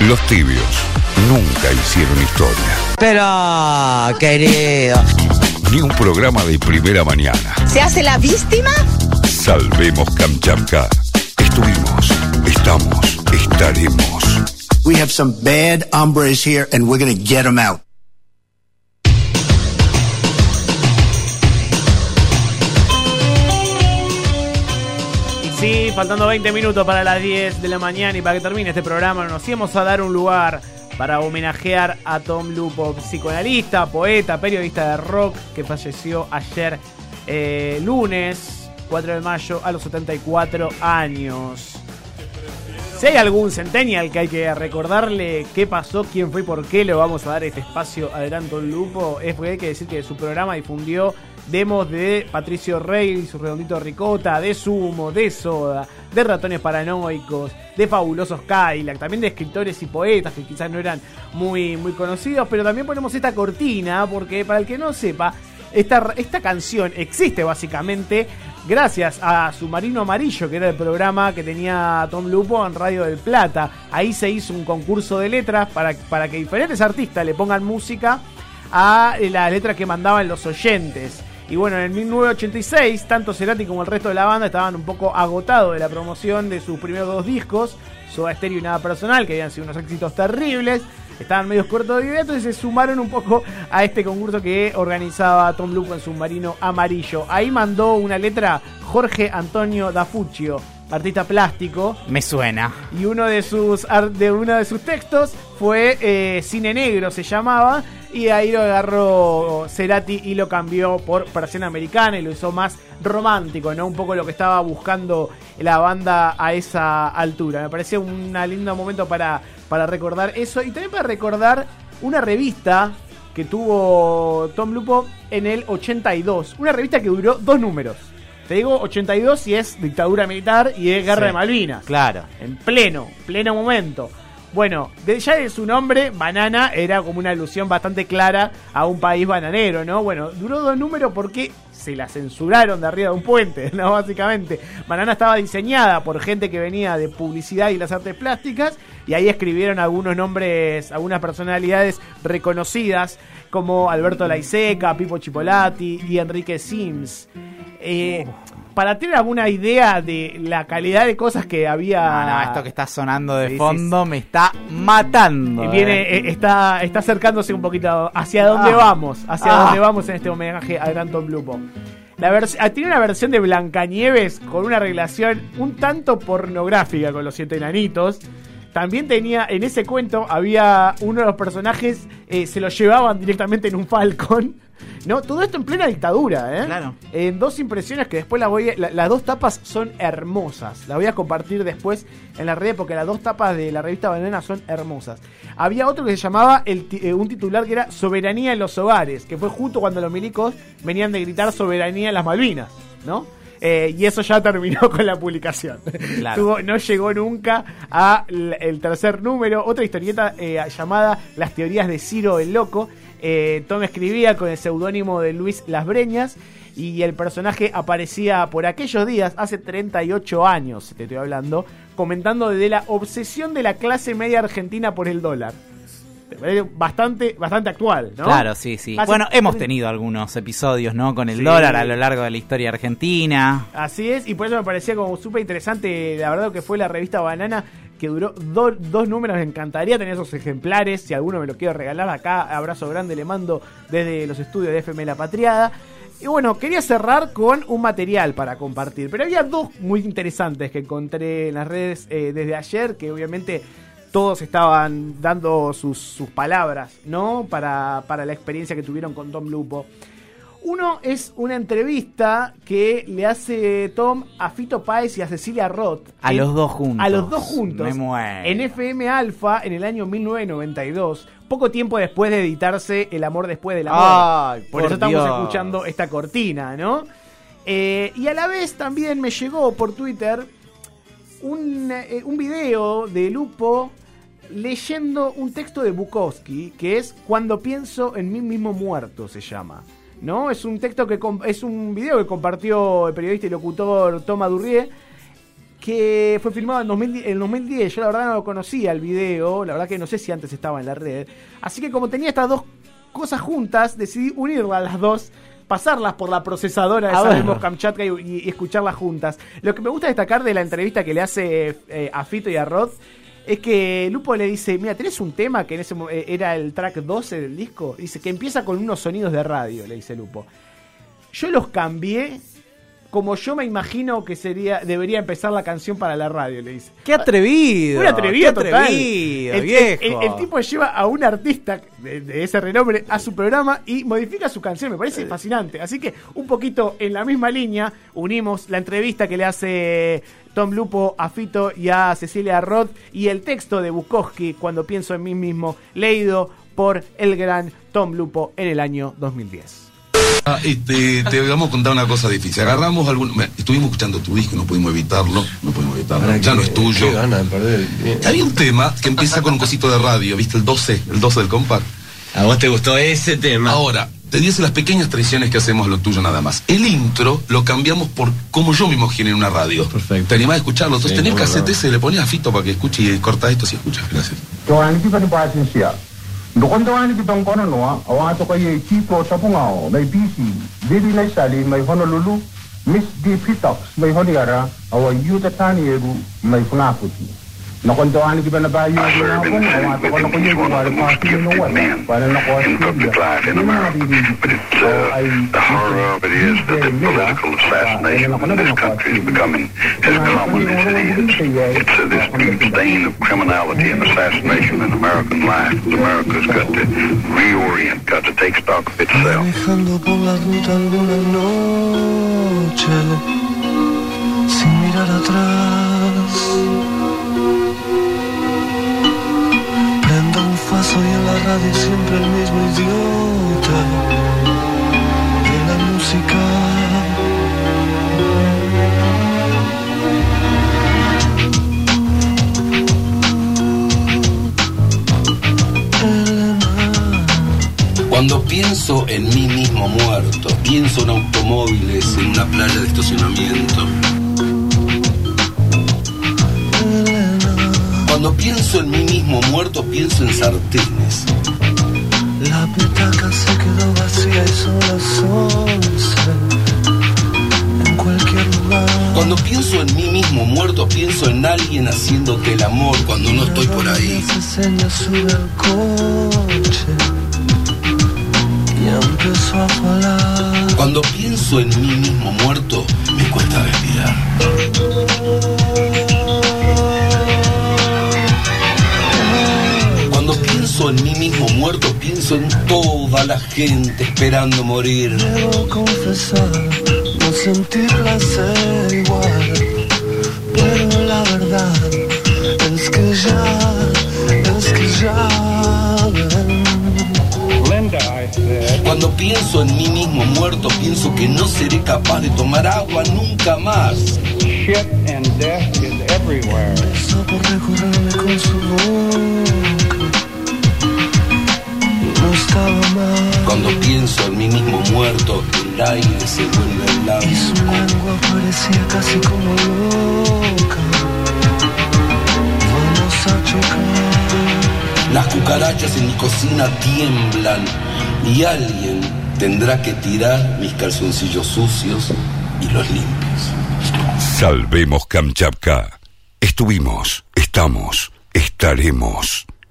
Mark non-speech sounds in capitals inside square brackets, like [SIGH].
Los tibios nunca hicieron historia. Pero, querido. Ni un programa de primera mañana. ¿Se hace la víctima? Salvemos Kamchatka. Estuvimos, estamos, estaremos. We have some bad hombres here and we're going to get them out. Sí, faltando 20 minutos para las 10 de la mañana y para que termine este programa, nos íbamos a dar un lugar para homenajear a Tom Lupo, psicoanalista, poeta, periodista de rock que falleció ayer eh, lunes 4 de mayo a los 74 años. Si hay algún centennial que hay que recordarle qué pasó, quién fue y por qué le vamos a dar este espacio a Tom Lupo, es porque hay que decir que su programa difundió demos de Patricio Rey su redondito ricota, de Sumo, de Soda, de Ratones Paranoicos, de Fabulosos Cadillac, también de escritores y poetas que quizás no eran muy, muy conocidos, pero también ponemos esta cortina porque para el que no sepa, esta, esta canción existe básicamente gracias a Submarino Amarillo, que era el programa que tenía Tom Lupo en Radio del Plata. Ahí se hizo un concurso de letras para, para que diferentes artistas le pongan música a las letras que mandaban los oyentes. Y bueno, en 1986, tanto Cerati como el resto de la banda estaban un poco agotados de la promoción de sus primeros dos discos, Soda Stereo y Nada Personal, que habían sido unos éxitos terribles. Estaban medio cortos de video, entonces se sumaron un poco a este concurso que organizaba Tom Lupo en Submarino Amarillo. Ahí mandó una letra Jorge Antonio Dafuccio, artista plástico. Me suena. Y uno de sus, de uno de sus textos fue eh, Cine Negro, se llamaba y ahí lo agarró Cerati y lo cambió por Operación Americana y lo hizo más romántico, ¿no? Un poco lo que estaba buscando la banda a esa altura. Me pareció un lindo momento para, para recordar eso y también para recordar una revista que tuvo Tom Lupo en el 82. Una revista que duró dos números. Te digo 82 y es dictadura militar y es guerra de Malvinas. Claro. En pleno, pleno momento. Bueno, ya de su nombre, banana era como una alusión bastante clara a un país bananero, ¿no? Bueno, duró dos números porque se la censuraron de arriba de un puente, [LAUGHS] ¿no? Básicamente. Banana estaba diseñada por gente que venía de publicidad y las artes plásticas y ahí escribieron algunos nombres, algunas personalidades reconocidas como Alberto Laiseca, Pipo Chipolati y Enrique Sims. Eh, para tener alguna idea de la calidad de cosas que había. No, no, esto que está sonando de fondo me está matando. Y viene, eh. Eh, está, está acercándose un poquito hacia dónde ah. vamos, hacia dónde ah. vamos en este homenaje a Granton Blupo. La ah, tiene una versión de Blancanieves con una relación un tanto pornográfica con los siete enanitos. También tenía, en ese cuento, había uno de los personajes, se lo llevaban directamente en un falcón. No, todo esto en plena dictadura, ¿eh? Claro. En dos impresiones que después las voy las dos tapas son hermosas. Las voy a compartir después en la red porque las dos tapas de la revista Banana son hermosas. Había otro que se llamaba el, eh, un titular que era Soberanía en los hogares, que fue justo cuando los milicos venían de gritar Soberanía en las Malvinas, ¿no? Eh, y eso ya terminó con la publicación. no llegó nunca a el tercer número. Otra historieta eh, llamada Las teorías de Ciro el Loco, eh, Tom escribía con el seudónimo de Luis Las Breñas y el personaje aparecía por aquellos días, hace 38 años, te estoy hablando, comentando de la obsesión de la clase media argentina por el dólar. Bastante, bastante actual, ¿no? Claro, sí, sí. bueno, hemos tenido algunos episodios, ¿no? Con el dólar a lo largo de la historia argentina. Así es, y por eso me parecía como súper interesante, la verdad que fue la revista Banana que duró dos números. Me encantaría tener esos ejemplares. Si alguno me lo quiere regalar acá, abrazo grande le mando desde los estudios de FM La Patriada. Y bueno, quería cerrar con un material para compartir. Pero había dos muy interesantes que encontré en las redes eh, desde ayer, que obviamente todos estaban dando sus, sus palabras, ¿no? Para, para la experiencia que tuvieron con Tom Lupo. Uno es una entrevista que le hace Tom a Fito Páez y a Cecilia Roth. A los dos juntos. A los dos juntos. Me muero. En FM Alpha en el año 1992. Poco tiempo después de editarse El amor después del amor. Ay, por, eso estamos escuchando esta cortina, ¿no? Eh, y a la vez también me llegó por Twitter un, eh, un video de Lupo leyendo un texto de Bukowski que es Cuando pienso en mí mismo muerto, se llama. ¿no? Es un texto que es un video que compartió el periodista y locutor Thomas Durrié que fue filmado en 2010, en 2010. Yo la verdad no lo conocía el video, la verdad que no sé si antes estaba en la red. Así que como tenía estas dos cosas juntas, decidí unirlas las dos, pasarlas por la procesadora de ver. Kamchatka y, y- y escucharlas juntas. Lo que me gusta destacar de la entrevista que le hace eh, a Fito y a Rod es que Lupo le dice, mira, tenés un tema que en ese eh, era el track 12 del disco, dice que empieza con unos sonidos de radio, le dice Lupo. Yo los cambié como yo me imagino que sería debería empezar la canción para la radio, le dice. Qué atrevido. Un atrevido qué total. atrevido, el, viejo. el- el tipo lleva a un artista de, de ese renombre a su programa y modifica su canción. Me parece fascinante. Así que un poquito en la misma línea unimos la entrevista que le hace Tom Lupo a Fito y a Cecilia Roth y el texto de Bukowski cuando pienso en mí mismo, leído por el gran Tom Lupo en el año 2010. Ah, este, te vamos a contar una cosa difícil. Agarramos algún. Estuvimos escuchando tu disco, no pudimos evitarlo. No pudimos evitarlo. Ya no es tuyo. Qué gana de perder el tiempo. Había un tema que empieza con un cosito de radio, ¿viste? El 12, el 12 del compás. ¿A vos te gustó ese tema? Ahora, te dice las pequeñas traiciones que hacemos lo tuyo nada más. El intro lo cambiamos por como yo me imagino en una radio. Perfecto. ¿Te animás a escucharlo? Entonces Sí, tenés cassette no. ese, le ponías a Fito para que escuche y corta esto si escuchas. Gracias. Dokondawanig noa, kononoa, awato kay Chico Sapungao, may BC, Lady Naisali, may Honolulu, Miss D. Pitox, may Honiara, awa Yuta Taniegu, may Fungaputi. Nakon Joan ki ba na bayo yung mga pong, awa to kono koy yung wala pa sino no wala. Para na ko asya. Yun ang nabibig. Ay, The horror of it is that the political assassination in this country is becoming as common as it is. It's uh, this deep stain of criminality and assassination in American life. America's got to reorient, got to take stock of itself. Manejando por la ruta alguna noche sin mirar atrás. Prendo un faso y en la radio siempre el mismo idiota de la música. Cuando pienso en mí mismo muerto, pienso en automóviles, en una playa de estacionamiento. Cuando pienso en mí mismo muerto, pienso en sartenes. La petaca se quedó vacía y son las once. En cualquier lugar. Cuando pienso en mí mismo muerto, pienso en alguien haciéndote el amor cuando no estoy por ahí. Se seña sube al coche. Y empezó a falar. Cuando pienso en mí mismo muerto, me cuesta respirar. En toda la gente esperando morir. Debo confesar, no sentirla ser igual. Pero la verdad es que ya, es que ya. Cuando pienso en mí mismo muerto, pienso que no seré capaz de tomar agua nunca más. Empezó por recorrerme con su boca. Estaba mal. Cuando pienso en mí mismo muerto, el aire se vuelve Y su blanco. lengua parecía casi como loca. Vamos a chocar. Las cucarachas en mi cocina tiemblan y alguien tendrá que tirar mis calzoncillos sucios y los limpios. Salvemos Kamchatka. Estuvimos, estamos, estaremos.